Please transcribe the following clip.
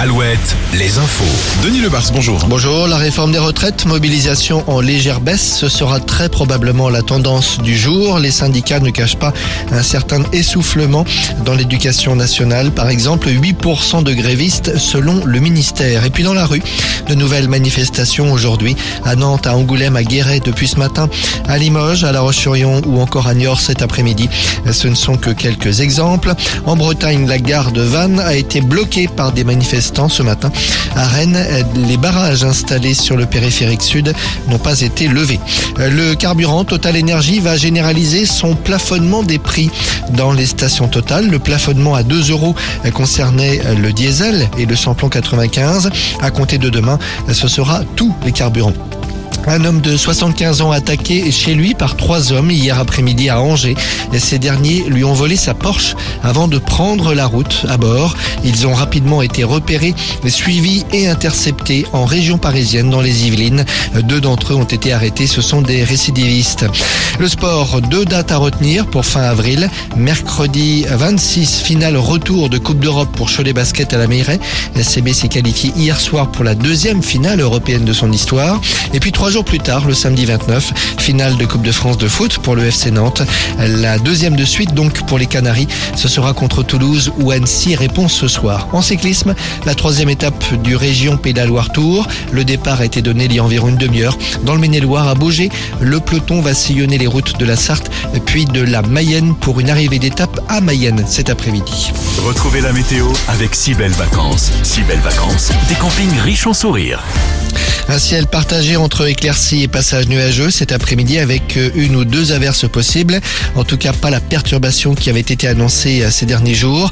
Alouette, les infos. Denis Lebars, bonjour. Bonjour, la réforme des retraites, mobilisation en légère baisse, ce sera très probablement la tendance du jour. Les syndicats ne cachent pas un certain essoufflement dans l'éducation nationale. Par exemple, 8% de grévistes selon le ministère. Et puis dans la rue, de nouvelles manifestations aujourd'hui à Nantes, à Angoulême, à Guéret depuis ce matin, à Limoges, à La Roche-sur-Yon ou encore à Niort cet après-midi. Ce ne sont que quelques exemples. En Bretagne, la gare de Vannes a été bloquée par des ce matin. À Rennes, les barrages installés sur le périphérique sud n'ont pas été levés. Le carburant Total Energy va généraliser son plafonnement des prix dans les stations Total. Le plafonnement à 2 euros concernait le diesel et le samplon 95. À compter de demain, ce sera tous les carburants. Un homme de 75 ans attaqué chez lui par trois hommes hier après-midi à Angers. Ces derniers lui ont volé sa Porsche avant de prendre la route à bord. Ils ont rapidement été repérés, suivis et interceptés en région parisienne dans les Yvelines. Deux d'entre eux ont été arrêtés. Ce sont des récidivistes. Le sport, deux dates à retenir pour fin avril. Mercredi 26, finale retour de Coupe d'Europe pour Cholet Basket à la Mairie. SCB s'est qualifié hier soir pour la deuxième finale européenne de son histoire. Et puis trois plus tard, le samedi 29, finale de Coupe de France de foot pour le FC Nantes. La deuxième de suite donc pour les Canaries. Ce sera contre Toulouse où Annecy répond ce soir. En cyclisme, la troisième étape du région Pays Tour. Le départ a été donné il y a environ une demi-heure. Dans le Maine-et-Loire à Beaugé, le peloton va sillonner les routes de la Sarthe puis de la Mayenne pour une arrivée d'étape à Mayenne cet après-midi. Retrouvez la météo avec si belles vacances. Si belles vacances, des campings riches en sourires. Un ciel partagé entre éclaircies et passages nuageux cet après-midi avec euh, une ou deux averses possibles. En tout cas, pas la perturbation qui avait été annoncée euh, ces derniers jours.